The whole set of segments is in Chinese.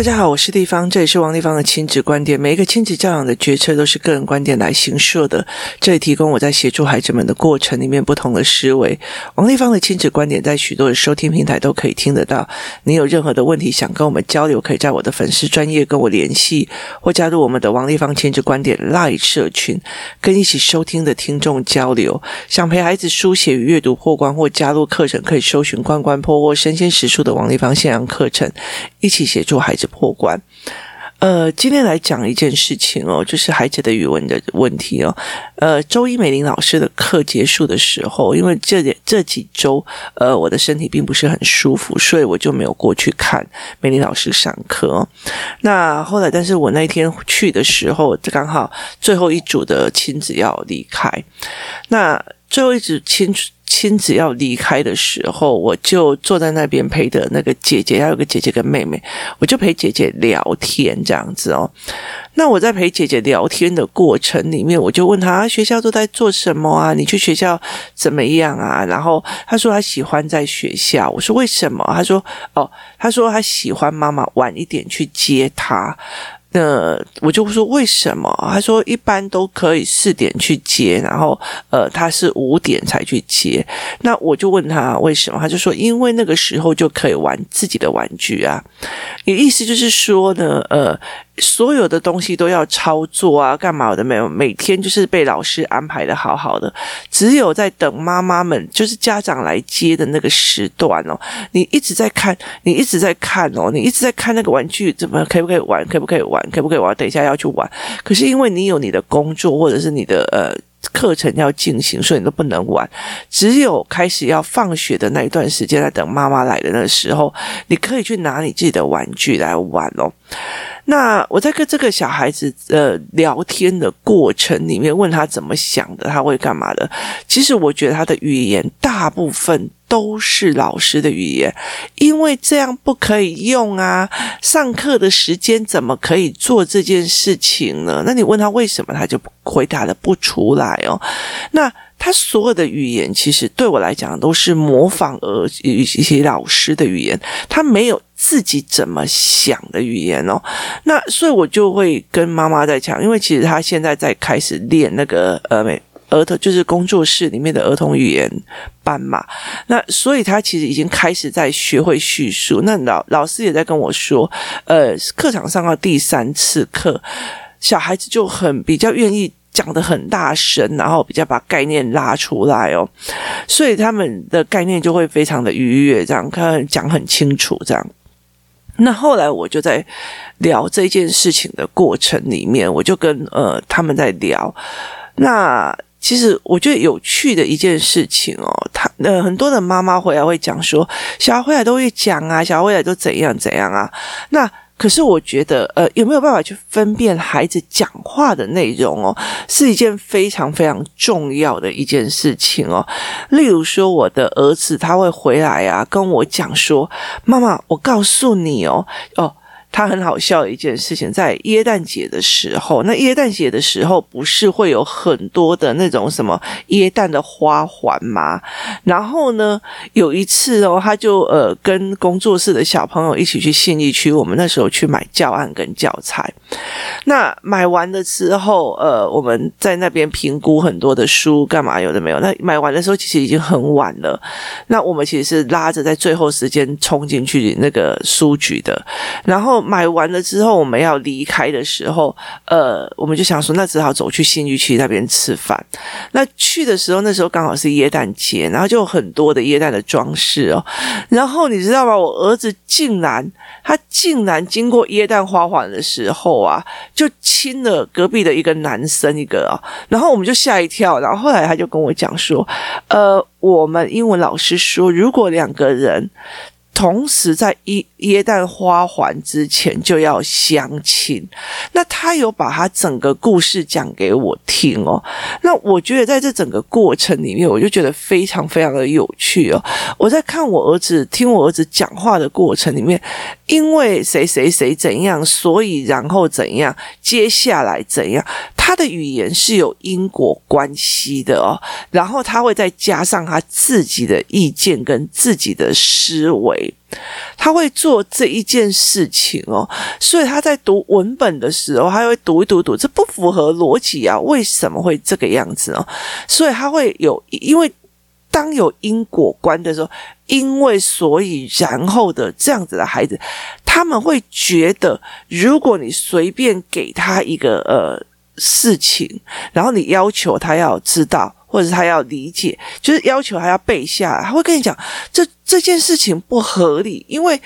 大家好，我是丽芳，这里是王立芳的亲子观点。每一个亲子教养的决策都是个人观点来形设的，这里提供我在协助孩子们的过程里面不同的思维。王立芳的亲子观点在许多的收听平台都可以听得到。你有任何的问题想跟我们交流，可以在我的粉丝专业跟我联系，或加入我们的王立芳亲子观点 Live 社群，跟一起收听的听众交流。想陪孩子书写与阅读破关，或加入课程，可以搜寻关关破或身先实数的王立芳线上课程，一起协助孩子破关。呃，今天来讲一件事情哦，就是孩子的语文的问题哦。呃，周一美玲老师的课结束的时候，因为这这几周呃我的身体并不是很舒服，所以我就没有过去看美玲老师上课。那后来，但是我那天去的时候，刚好最后一组的亲子要离开，那最后一组亲。亲子要离开的时候，我就坐在那边陪着那个姐姐，还有个姐姐跟妹妹，我就陪姐姐聊天这样子哦。那我在陪姐姐聊天的过程里面，我就问她学校都在做什么啊？你去学校怎么样啊？然后她说她喜欢在学校。我说为什么？她说哦，她说她喜欢妈妈晚一点去接她。那我就说为什么？他说一般都可以四点去接，然后呃他是五点才去接。那我就问他为什么？他就说因为那个时候就可以玩自己的玩具啊。你意思就是说呢，呃。所有的东西都要操作啊，干嘛的没有？每天就是被老师安排的好好的，只有在等妈妈们，就是家长来接的那个时段哦，你一直在看，你一直在看哦，你一直在看那个玩具怎么可不可以玩，可不可以玩，可不可以玩？等一下要去玩，可是因为你有你的工作或者是你的呃课程要进行，所以你都不能玩。只有开始要放学的那一段时间，在等妈妈来的那时候，你可以去拿你自己的玩具来玩哦。那我在跟这个小孩子呃聊天的过程里面，问他怎么想的，他会干嘛的？其实我觉得他的语言大部分都是老师的语言，因为这样不可以用啊。上课的时间怎么可以做这件事情呢？那你问他为什么，他就回答的不出来哦。那。他所有的语言，其实对我来讲都是模仿而一些老师的语言，他没有自己怎么想的语言哦。那所以，我就会跟妈妈在讲，因为其实他现在在开始练那个呃美儿童，就是工作室里面的儿童语言班嘛。那所以，他其实已经开始在学会叙述。那老老师也在跟我说，呃，课堂上到第三次课，小孩子就很比较愿意。讲得很大声，然后比较把概念拉出来哦，所以他们的概念就会非常的愉悦，这样看讲很清楚，这样。那后来我就在聊这件事情的过程里面，我就跟呃他们在聊。那其实我觉得有趣的一件事情哦，他呃很多的妈妈回来会讲说，小孩回来都会讲啊，小孩回来都怎样怎样啊，那。可是我觉得，呃，有没有办法去分辨孩子讲话的内容哦，是一件非常非常重要的一件事情哦。例如说，我的儿子他会回来啊，跟我讲说：“妈妈，我告诉你哦，哦。”他很好笑的一件事情，在耶诞节的时候，那耶诞节的时候不是会有很多的那种什么耶诞的花环吗？然后呢，有一次哦，他就呃跟工作室的小朋友一起去信义区，我们那时候去买教案跟教材。那买完了之后，呃，我们在那边评估很多的书，干嘛有的没有？那买完的时候其实已经很晚了。那我们其实是拉着在最后时间冲进去那个书局的，然后。买完了之后，我们要离开的时候，呃，我们就想说，那只好走去信义区那边吃饭。那去的时候，那时候刚好是耶诞节，然后就有很多的耶诞的装饰哦。然后你知道吗？我儿子竟然，他竟然经过耶诞花环的时候啊，就亲了隔壁的一个男生一个哦。然后我们就吓一跳。然后后来他就跟我讲说，呃，我们英文老师说，如果两个人。同时，在耶耶诞花环之前就要相亲。那他有把他整个故事讲给我听哦。那我觉得在这整个过程里面，我就觉得非常非常的有趣哦。我在看我儿子听我儿子讲话的过程里面，因为谁谁谁怎样，所以然后怎样，接下来怎样。他的语言是有因果关系的哦，然后他会再加上他自己的意见跟自己的思维，他会做这一件事情哦，所以他在读文本的时候，他会读一读读，这不符合逻辑啊，为什么会这个样子哦？所以他会有，因为当有因果观的时候，因为所以然后的这样子的孩子，他们会觉得，如果你随便给他一个呃。事情，然后你要求他要知道，或者是他要理解，就是要求他要背下来，他会跟你讲，这这件事情不合理，因为。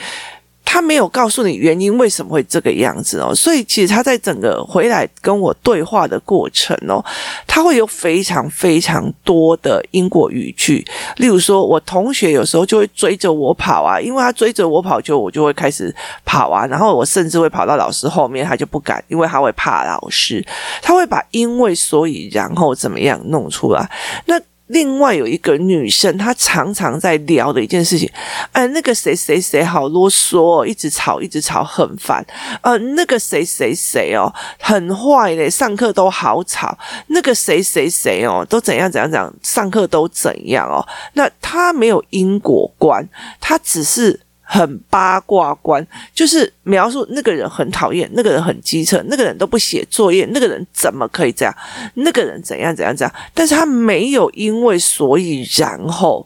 他没有告诉你原因为什么会这个样子哦，所以其实他在整个回来跟我对话的过程哦，他会有非常非常多的因果语句。例如说，我同学有时候就会追着我跑啊，因为他追着我跑，就我就会开始跑啊，然后我甚至会跑到老师后面，他就不敢，因为他会怕老师，他会把因为所以然后怎么样弄出来。那另外有一个女生，她常常在聊的一件事情，哎，那个谁谁谁好啰嗦，一直吵，一直吵，很烦。呃，那个谁谁谁哦，很坏嘞，上课都好吵。那个谁谁谁哦，都怎样怎样怎样，上课都怎样哦。那她没有因果观，她只是。很八卦观，就是描述那个人很讨厌，那个人很机车，那个人都不写作业，那个人怎么可以这样？那个人怎样怎样怎样？但是他没有因为所以然后，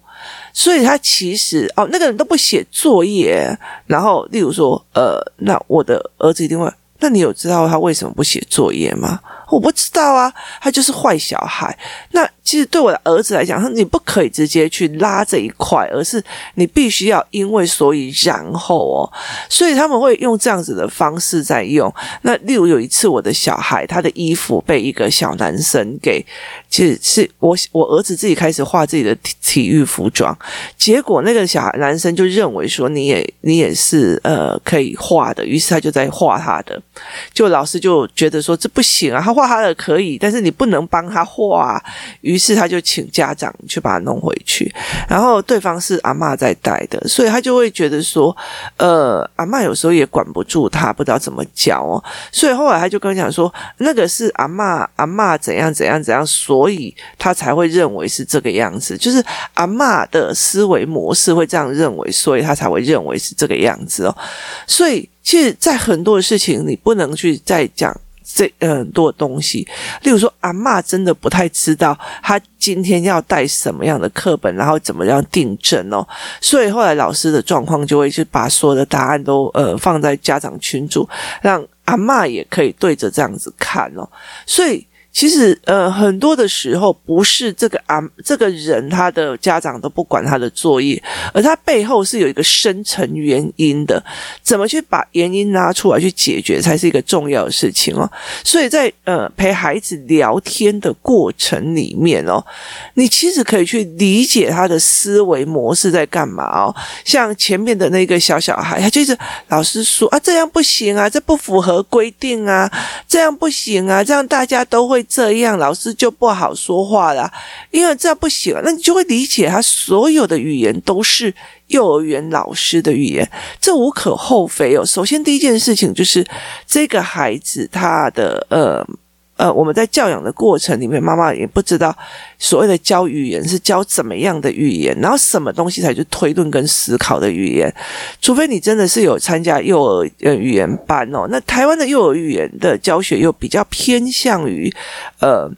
所以他其实哦，那个人都不写作业，然后例如说，呃，那我的儿子一定会，那你有知道他为什么不写作业吗？我不知道啊，他就是坏小孩。那其实对我的儿子来讲，他你不可以直接去拉这一块，而是你必须要因为所以然后哦，所以他们会用这样子的方式在用。那例如有一次，我的小孩他的衣服被一个小男生给，其实是我我儿子自己开始画自己的体体育服装，结果那个小男生就认为说你也你也是呃可以画的，于是他就在画他的，就老师就觉得说这不行啊，他。画他的可以，但是你不能帮他画，于是他就请家长去把他弄回去。然后对方是阿嬷在带的，所以他就会觉得说，呃，阿嬷有时候也管不住他，不知道怎么教哦。所以后来他就跟我讲说，那个是阿嬷，阿嬷怎样怎样怎样，所以他才会认为是这个样子，就是阿嬷的思维模式会这样认为，所以他才会认为是这个样子哦。所以其实，在很多事情，你不能去再讲。这很多东西，例如说，阿嬷真的不太知道他今天要带什么样的课本，然后怎么样订正哦。所以后来老师的状况就会去把所有的答案都呃放在家长群组，让阿嬷也可以对着这样子看哦。所以。其实，呃，很多的时候不是这个啊，这个人他的家长都不管他的作业，而他背后是有一个深层原因的。怎么去把原因拿出来去解决，才是一个重要的事情哦。所以在呃陪孩子聊天的过程里面哦，你其实可以去理解他的思维模式在干嘛哦。像前面的那个小小孩，他就是老师说啊，这样不行啊，这不符合规定啊，这样不行啊，这样大家都会。这样老师就不好说话了，因为这样不行，那你就会理解他所有的语言都是幼儿园老师的语言，这无可厚非哦。首先第一件事情就是这个孩子他的呃。呃，我们在教养的过程里面，妈妈也不知道所谓的教语言是教怎么样的语言，然后什么东西才是推论跟思考的语言。除非你真的是有参加幼儿呃语言班哦，那台湾的幼儿语言的教学又比较偏向于呃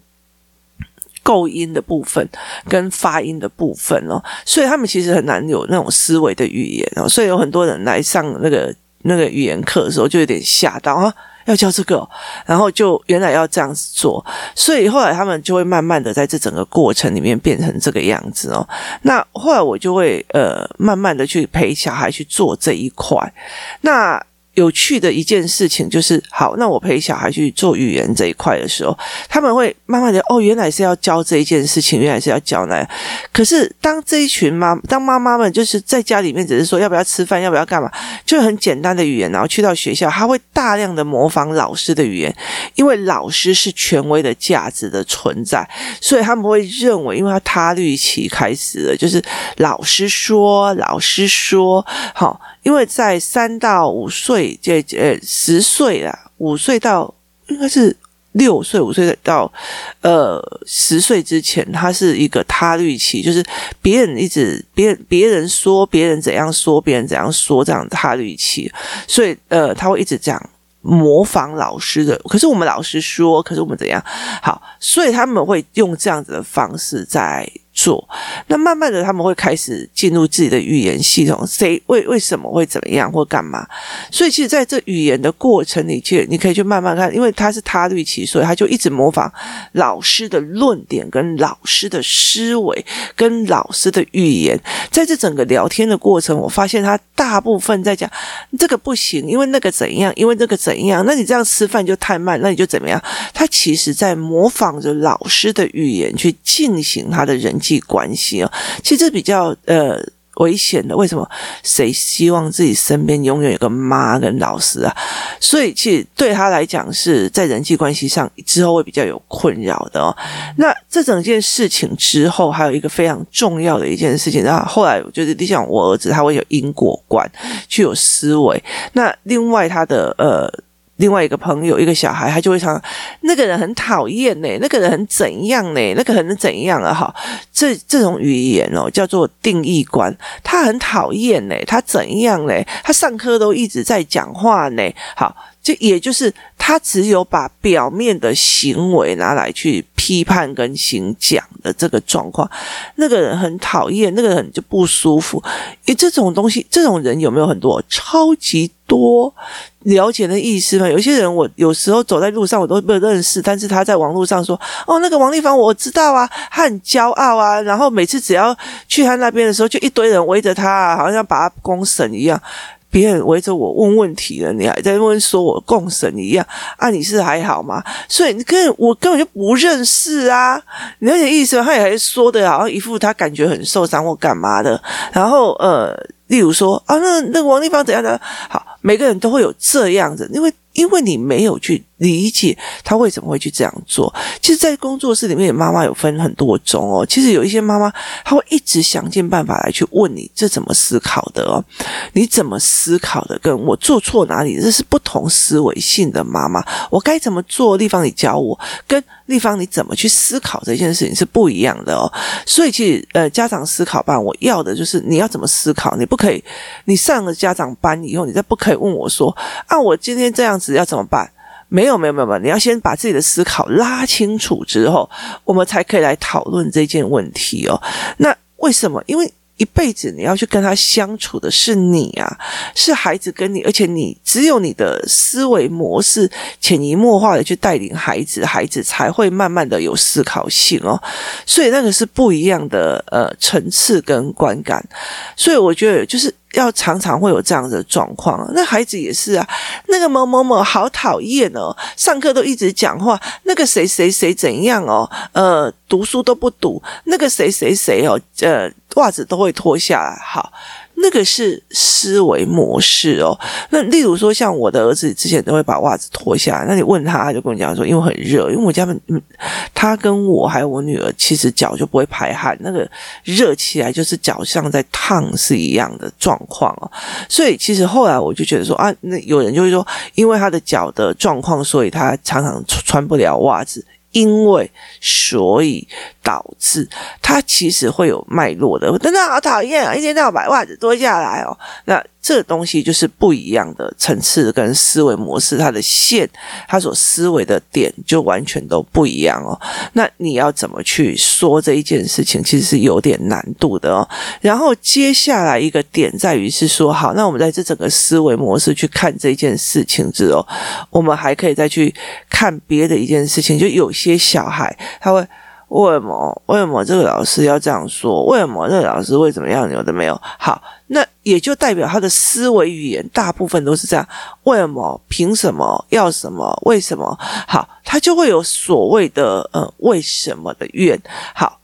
构音的部分跟发音的部分哦，所以他们其实很难有那种思维的语言哦，所以有很多人来上那个那个语言课的时候就有点吓到啊。要教这个，然后就原来要这样子做，所以后来他们就会慢慢的在这整个过程里面变成这个样子哦。那后来我就会呃慢慢的去陪小孩去做这一块，那。有趣的一件事情就是，好，那我陪小孩去做语言这一块的时候，他们会慢慢的哦，原来是要教这一件事情，原来是要教那。可是当这一群妈，当妈妈们就是在家里面只是说要不要吃饭，要不要干嘛，就很简单的语言，然后去到学校，他会大量的模仿老师的语言，因为老师是权威的价值的存在，所以他们会认为，因为他他律期开始了，就是老师说，老师说，好。因为在三到五岁，这呃十岁啦，五岁到应该是六岁五岁到呃十岁之前，他是一个他律期，就是别人一直别人别人说别人怎样说别人怎样说这样他律期，所以呃他会一直这样。模仿老师的，可是我们老师说，可是我们怎样？好，所以他们会用这样子的方式在做，那慢慢的他们会开始进入自己的语言系统，谁为为什么会怎么样或干嘛？所以其实在这语言的过程里，去你可以去慢慢看，因为他是他律期，所以他就一直模仿老师的论点、跟老师的思维、跟老师的语言。在这整个聊天的过程，我发现他大部分在讲这个不行，因为那个怎样，因为那个怎样，那你这样吃饭就太慢，那你就怎么样？他其实在模仿着老师的语言去进行他的人际。关系哦，其实比较呃危险的。为什么？谁希望自己身边永远有个妈跟老师啊？所以其实对他来讲，是在人际关系上之后会比较有困扰的哦。那这整件事情之后，还有一个非常重要的一件事情，然后后来就是你想，我儿子他会有因果观，去有思维。那另外他的呃。另外一个朋友，一个小孩，他就会想，那个人很讨厌呢，那个人很怎样呢？那个人怎样啊？哈，这这种语言哦，叫做定义观。他很讨厌呢，他怎样呢？他上课都一直在讲话呢。好，就也就是他只有把表面的行为拿来去批判跟行讲的这个状况。那个人很讨厌，那个人就不舒服。诶，这种东西，这种人有没有很多？超级多。了解的意思吗？有些人，我有时候走在路上，我都不认识，但是他在网络上说：“哦，那个王立芳，我知道啊，他很骄傲啊。”然后每次只要去他那边的时候，就一堆人围着他，好像把他公审一样。别人围着我问问题了，你还在问说我共神一样啊？你是还好吗？所以你跟我根本就不认识啊！你了解意思？他也还说的好像一副他感觉很受伤或干嘛的。然后呃，例如说啊，那那个王丽芳怎样呢好？每个人都会有这样子，因为因为你没有去理解他为什么会去这样做。其实，在工作室里面，妈妈有分很多种哦。其实有一些妈妈，她会一直想尽办法来去问你这怎么思考的哦？你怎么思考的？跟我做错哪里？这是不同思维性的妈妈，我该怎么做？丽芳，你教我。跟丽芳，你怎么去思考这件事情是不一样的哦。所以，其实呃，家长思考班，我要的就是你要怎么思考。你不可以，你上了家长班以后，你再不可以。问我说：“啊，我今天这样子要怎么办？”没有，没有，没有，没有。你要先把自己的思考拉清楚之后，我们才可以来讨论这件问题哦。那为什么？因为。一辈子你要去跟他相处的是你啊，是孩子跟你，而且你只有你的思维模式潜移默化的去带领孩子，孩子才会慢慢的有思考性哦。所以那个是不一样的呃层次跟观感。所以我觉得就是要常常会有这样的状况。那孩子也是啊，那个某某某好讨厌哦，上课都一直讲话，那个谁谁谁怎样哦，呃，读书都不读，那个谁谁谁哦，呃。袜子都会脱下来，好，那个是思维模式哦。那例如说，像我的儿子之前都会把袜子脱下来，那你问他，他就跟我讲说，因为很热，因为我家嗯，他跟我还有我女儿，其实脚就不会排汗，那个热起来就是脚像在烫是一样的状况哦。所以其实后来我就觉得说啊，那有人就会说，因为他的脚的状况，所以他常常穿不了袜子。因为，所以导致他其实会有脉络的。真的好讨厌啊！一天到晚袜子脱下来哦，那。这东西就是不一样的层次跟思维模式，它的线，它所思维的点就完全都不一样哦。那你要怎么去说这一件事情，其实是有点难度的哦。然后接下来一个点在于是说，好，那我们在这整个思维模式去看这件事情之后，我们还可以再去看别的一件事情，就有些小孩他会。为什么？为什么这个老师要这样说？为什么这个老师为什么要？有的没有？好，那也就代表他的思维语言大部分都是这样。为什么？凭什么？要什么？为什么？好，他就会有所谓的呃为什么的怨。好，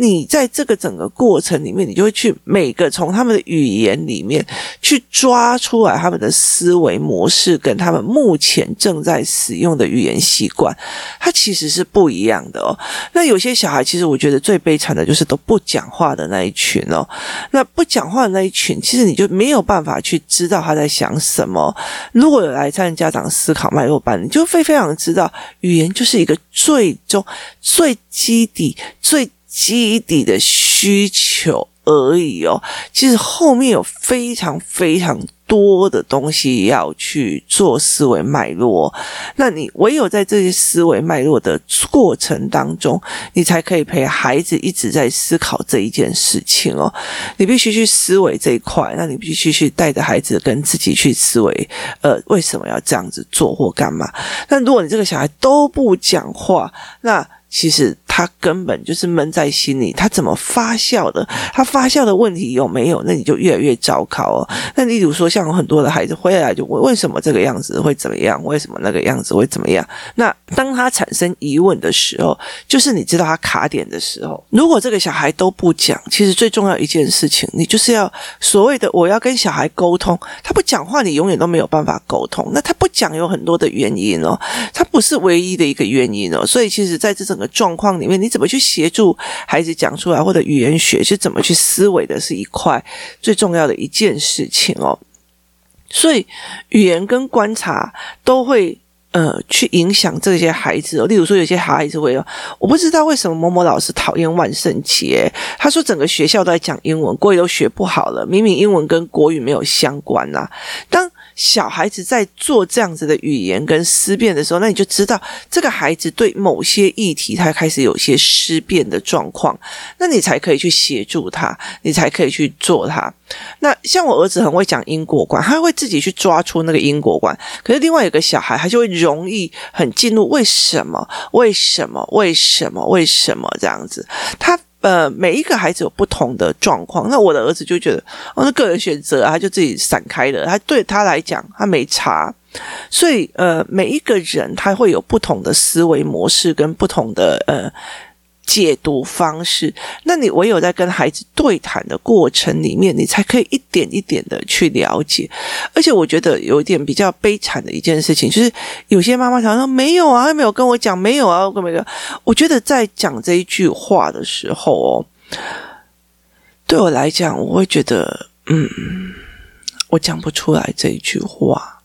你在这个整个过程里面，你就会去每个从他们的语言里面去抓出来他们的思维模式，跟他们目前正在使用的语言习惯，它其实是不一样的哦。那有些小孩，其实我觉得最悲惨的就是都不讲话的那一群哦。那不讲话的那一群，其实你就没有办法去知道他在想什么。如果有来参加家长思考脉络班，你就会非常知道，语言就是一个最终最基底最。基底的需求而已哦，其实后面有非常非常多的东西要去做思维脉络。那你唯有在这些思维脉络的过程当中，你才可以陪孩子一直在思考这一件事情哦。你必须去思维这一块，那你必须去带着孩子跟自己去思维，呃，为什么要这样子做或干嘛？但如果你这个小孩都不讲话，那其实他根本就是闷在心里，他怎么发酵的？他发酵的问题有没有？那你就越来越糟糕哦。那例如说，像很多的孩子回来就问：为什么这个样子会怎么样？为什么那个样子会怎么样？那当他产生疑问的时候，就是你知道他卡点的时候。如果这个小孩都不讲，其实最重要一件事情，你就是要所谓的我要跟小孩沟通，他不讲话，你永远都没有办法沟通。那他不讲有很多的原因哦，他不是唯一的一个原因哦。所以其实在这整个状况里因为，你怎么去协助孩子讲出来，或者语言学是怎么去思维的，是一块最重要的一件事情哦。所以语言跟观察都会呃去影响这些孩子。例如说，有些孩子会，我不知道为什么某某老师讨厌万圣节，他说整个学校都在讲英文，国语都学不好了，明明英文跟国语没有相关呐、啊。当小孩子在做这样子的语言跟思辨的时候，那你就知道这个孩子对某些议题他开始有些思辨的状况，那你才可以去协助他，你才可以去做他。那像我儿子很会讲因果观，他会自己去抓出那个因果观。可是另外有个小孩，他就会容易很进入为什么？为什么？为什么？为什么这样子？他。呃，每一个孩子有不同的状况。那我的儿子就觉得，哦，那个人选择，他就自己散开了。他对他来讲，他没差。所以，呃，每一个人他会有不同的思维模式跟不同的呃。解读方式，那你唯有在跟孩子对谈的过程里面，你才可以一点一点的去了解。而且我觉得有一点比较悲惨的一件事情，就是有些妈妈常说没有啊，他没有跟我讲，没有啊，我跟没有。我觉得在讲这一句话的时候哦，对我来讲，我会觉得，嗯，我讲不出来这一句话。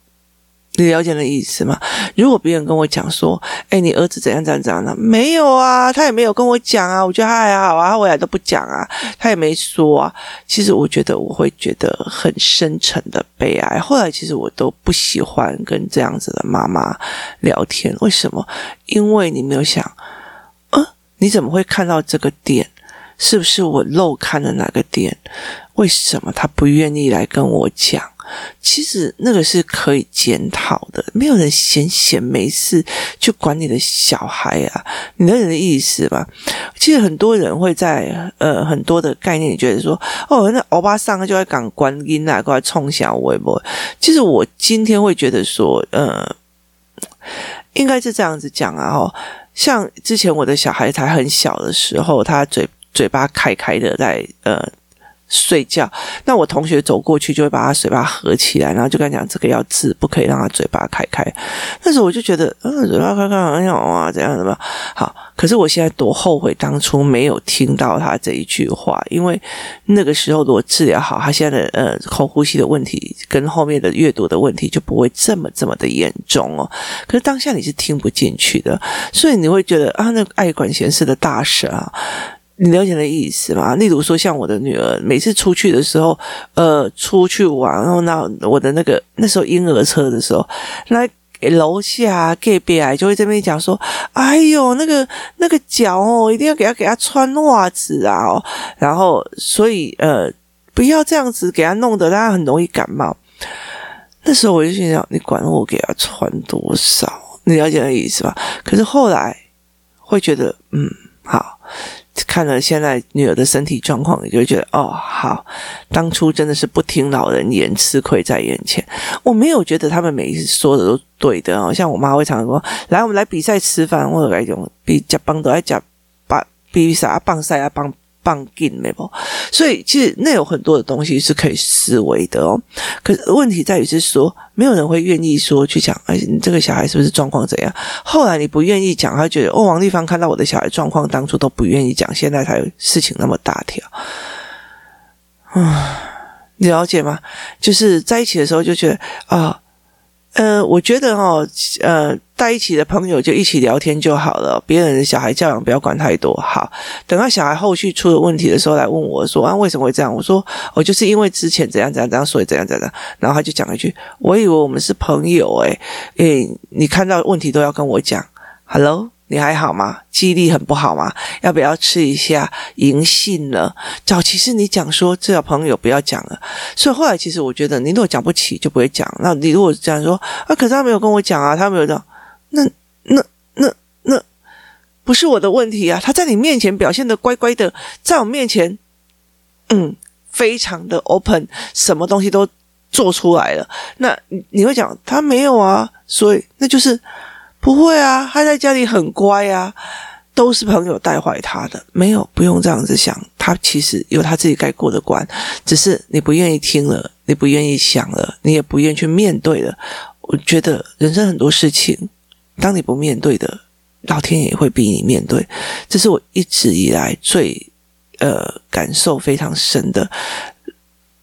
你了解的意思吗？如果别人跟我讲说：“哎，你儿子怎样怎样怎样呢？”没有啊，他也没有跟我讲啊。我觉得他还好啊，他未来都不讲啊，他也没说啊。其实我觉得我会觉得很深沉的悲哀。后来其实我都不喜欢跟这样子的妈妈聊天。为什么？因为你没有想，嗯，你怎么会看到这个点？是不是我漏看了哪个点？为什么他不愿意来跟我讲？其实那个是可以检讨的，没有人闲闲没事去管你的小孩啊，你懂我的意思吧？其实很多人会在呃很多的概念里觉得说，哦，那欧巴桑就在讲观音啊，过来冲小微博。其实我今天会觉得说，呃，应该是这样子讲啊，哦，像之前我的小孩才很小的时候，他嘴嘴巴开开的在呃。睡觉，那我同学走过去就会把他嘴巴合起来，然后就跟他讲这个要治，不可以让他嘴巴开开。那时候我就觉得，嗯，嘴巴开开很好啊，这样的吧。好，可是我现在多后悔当初没有听到他这一句话，因为那个时候如果治疗好，他现在的呃口呼吸的问题跟后面的阅读的问题就不会这么这么的严重哦。可是当下你是听不进去的，所以你会觉得啊，那个爱管闲事的大婶啊。你了解的意思吗？例如说，像我的女儿，每次出去的时候，呃，出去玩，然后那我的那个那时候婴儿车的时候，来楼下隔壁啊，就会这边讲说：“哎呦，那个那个脚哦，一定要给他给他穿袜子啊！”哦，然后所以呃，不要这样子给他弄得他很容易感冒。那时候我就心想：你管我给他穿多少？你了解的意思吧？可是后来会觉得，嗯，好。看了现在女儿的身体状况，也就觉得哦，好，当初真的是不听老人言，吃亏在眼前。我没有觉得他们每一次说的都对的哦，像我妈会常常说：“来，我们来比赛吃饭，或者来种比加帮都来加把比赛啊，棒赛啊，棒棒劲没不？所以其实那有很多的东西是可以思维的哦。可是问题在于是说，没有人会愿意说去讲，哎，你这个小孩是不是状况怎样？后来你不愿意讲，他觉得哦，王丽芳看到我的小孩状况，当初都不愿意讲，现在才有事情那么大条。啊，你了解吗？就是在一起的时候就觉得啊。呃，我觉得哦，呃，在一起的朋友就一起聊天就好了，别人的小孩教养不要管太多。好，等到小孩后续出了问题的时候来问我说啊，为什么会这样？我说我、哦、就是因为之前怎样怎样怎样，所以怎样怎样。然后他就讲一句，我以为我们是朋友诶，诶，你看到问题都要跟我讲，Hello。你还好吗？记忆力很不好吗？要不要吃一下银杏呢？早其实你讲说这个朋友不要讲了，所以后来其实我觉得你如果讲不起就不会讲。那你如果这样说啊，可是他没有跟我讲啊，他没有讲，那那那那不是我的问题啊。他在你面前表现的乖乖的，在我面前，嗯，非常的 open，什么东西都做出来了。那你会讲他没有啊，所以那就是。不会啊，他在家里很乖啊，都是朋友带坏他的。没有，不用这样子想，他其实有他自己该过的关，只是你不愿意听了，你不愿意想了，你也不愿意去面对了。我觉得人生很多事情，当你不面对的，老天爷会逼你面对。这是我一直以来最呃感受非常深的。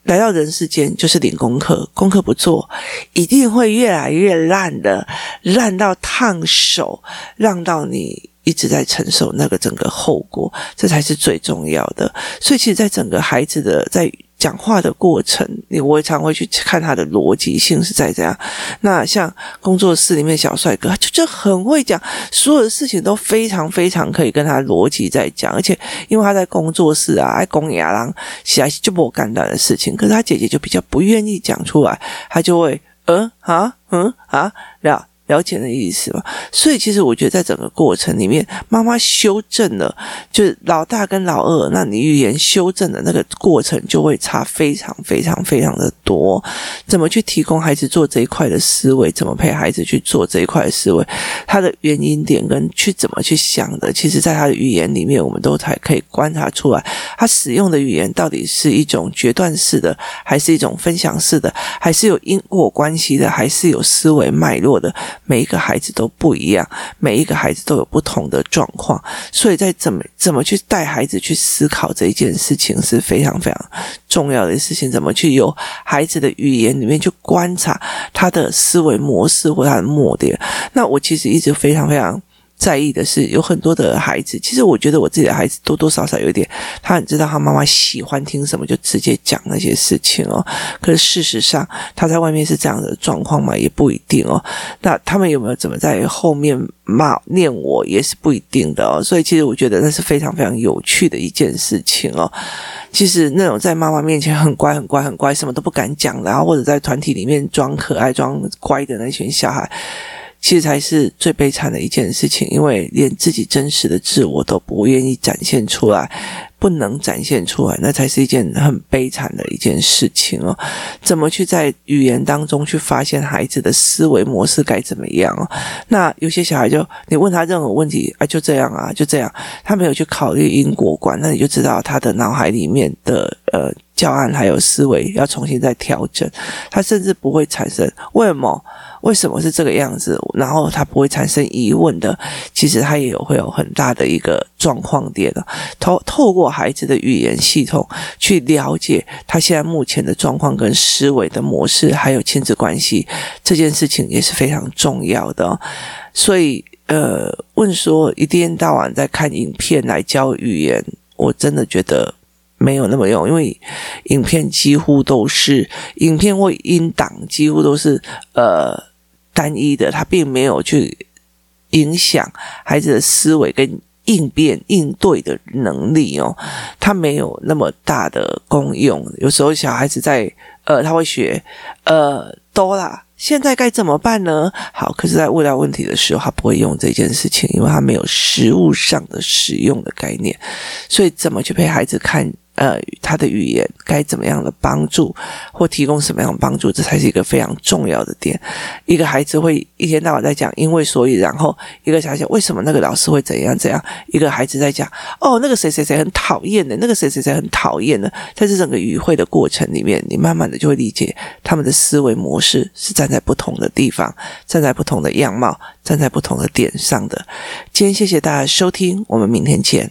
来到人世间就是领功课，功课不做，一定会越来越烂的，烂到烫手，让到你一直在承受那个整个后果，这才是最重要的。所以，其实，在整个孩子的在。讲话的过程，你我也常会去看他的逻辑性是在这样。那像工作室里面小帅哥，就就很会讲，所有的事情都非常非常可以跟他逻辑在讲。而且因为他在工作室啊，爱公牙郎写就不简单的事情，可是他姐姐就比较不愿意讲出来，他就会嗯啊嗯啊这样。了解的意思嘛？所以其实我觉得，在整个过程里面，妈妈修正了，就是老大跟老二，那你语言修正的那个过程就会差非常非常非常的多。怎么去提供孩子做这一块的思维？怎么陪孩子去做这一块的思维？他的原因点跟去怎么去想的，其实在他的语言里面，我们都才可以观察出来，他使用的语言到底是一种决断式的，还是一种分享式的，还是有因果关系的，还是有思维脉络的。每一个孩子都不一样，每一个孩子都有不同的状况，所以在怎么怎么去带孩子去思考这一件事情是非常非常重要的事情。怎么去由孩子的语言里面去观察他的思维模式或他的目的？那我其实一直非常非常。在意的是有很多的孩子，其实我觉得我自己的孩子多多少少有点，他很知道他妈妈喜欢听什么，就直接讲那些事情哦。可是事实上，他在外面是这样的状况嘛，也不一定哦。那他们有没有怎么在后面骂念我，也是不一定的哦。所以其实我觉得那是非常非常有趣的一件事情哦。其实那种在妈妈面前很乖很乖很乖，什么都不敢讲，然后或者在团体里面装可爱装乖的那群小孩。其实才是最悲惨的一件事情，因为连自己真实的自我都不愿意展现出来，不能展现出来，那才是一件很悲惨的一件事情哦。怎么去在语言当中去发现孩子的思维模式该怎么样哦？那有些小孩就你问他任何问题啊，就这样啊，就这样，他没有去考虑因果观，那你就知道他的脑海里面的呃教案还有思维要重新再调整，他甚至不会产生为什么。为什么是这个样子？然后他不会产生疑问的。其实他也有会有很大的一个状况点的。透透过孩子的语言系统去了解他现在目前的状况跟思维的模式，还有亲子关系这件事情也是非常重要的。所以，呃，问说一天到晚在看影片来教语言，我真的觉得。没有那么用，因为影片几乎都是影片或音档，几乎都是呃单一的，它并没有去影响孩子的思维跟应变应对的能力哦，它没有那么大的功用。有时候小孩子在呃，他会学呃多啦。现在该怎么办呢？好，可是，在问到问题的时候，他不会用这件事情，因为他没有实物上的使用的概念，所以怎么去陪孩子看？呃，他的语言该怎么样的帮助，或提供什么样的帮助，这才是一个非常重要的点。一个孩子会一天到晚在讲因为所以，然后一个小孩讲为什么那个老师会怎样怎样，一个孩子在讲哦，那个谁谁谁很讨厌的，那个谁谁谁很讨厌的，在这整个语汇的过程里面，你慢慢的就会理解他们的思维模式是站在不同的地方，站在不同的样貌，站在不同的点上的。今天谢谢大家收听，我们明天见。